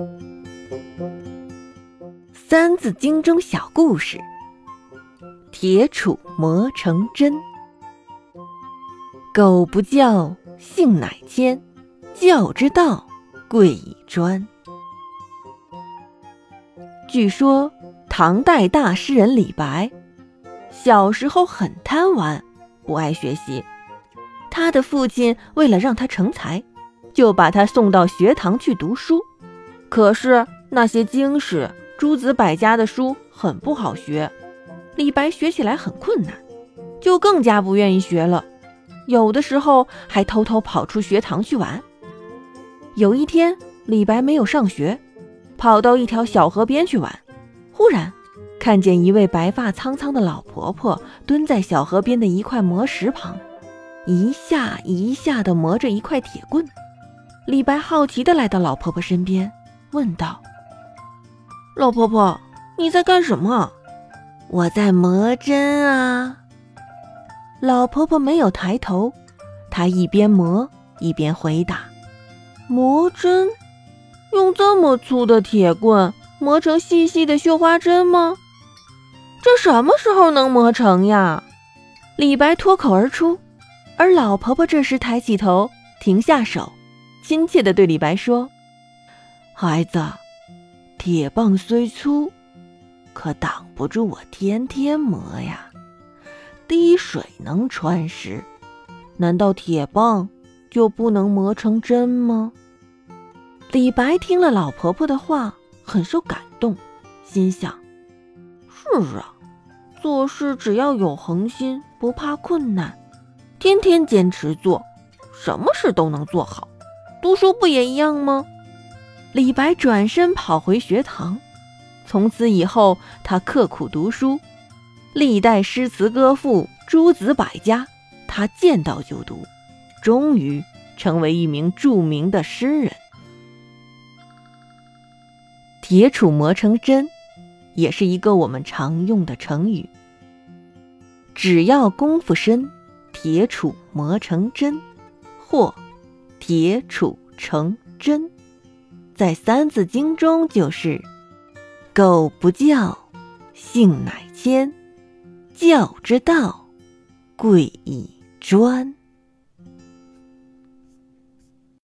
《三字经》中小故事：铁杵磨成针。狗不教，性乃迁；教之道，贵以专。据说，唐代大诗人李白小时候很贪玩，不爱学习。他的父亲为了让他成才，就把他送到学堂去读书。可是那些经史、诸子百家的书很不好学，李白学起来很困难，就更加不愿意学了。有的时候还偷偷跑出学堂去玩。有一天，李白没有上学，跑到一条小河边去玩。忽然，看见一位白发苍苍的老婆婆蹲在小河边的一块磨石旁，一下一下地磨着一块铁棍。李白好奇地来到老婆婆身边，问道：“老婆婆，你在干什么？”“我在磨针啊。”老婆婆没有抬头，她一边磨一边回答：“磨针，用这么粗的铁棍磨成细细的绣花针吗？这什么时候能磨成呀？”李白脱口而出，而老婆婆这时抬起头，停下手，亲切地对李白说：“孩子，铁棒虽粗，可挡不住我天天磨呀。”滴水能穿石，难道铁棒就不能磨成针吗？李白听了老婆婆的话，很受感动，心想：是啊，做事只要有恒心，不怕困难，天天坚持做，什么事都能做好。读书不也一样吗？李白转身跑回学堂，从此以后，他刻苦读书。历代诗词歌赋、诸子百家，他见到就读，终于成为一名著名的诗人。铁杵磨成针，也是一个我们常用的成语。只要功夫深，铁杵磨成针，或铁杵成针，在《三字经》中就是“苟不教，性乃迁”。教之道，贵以专。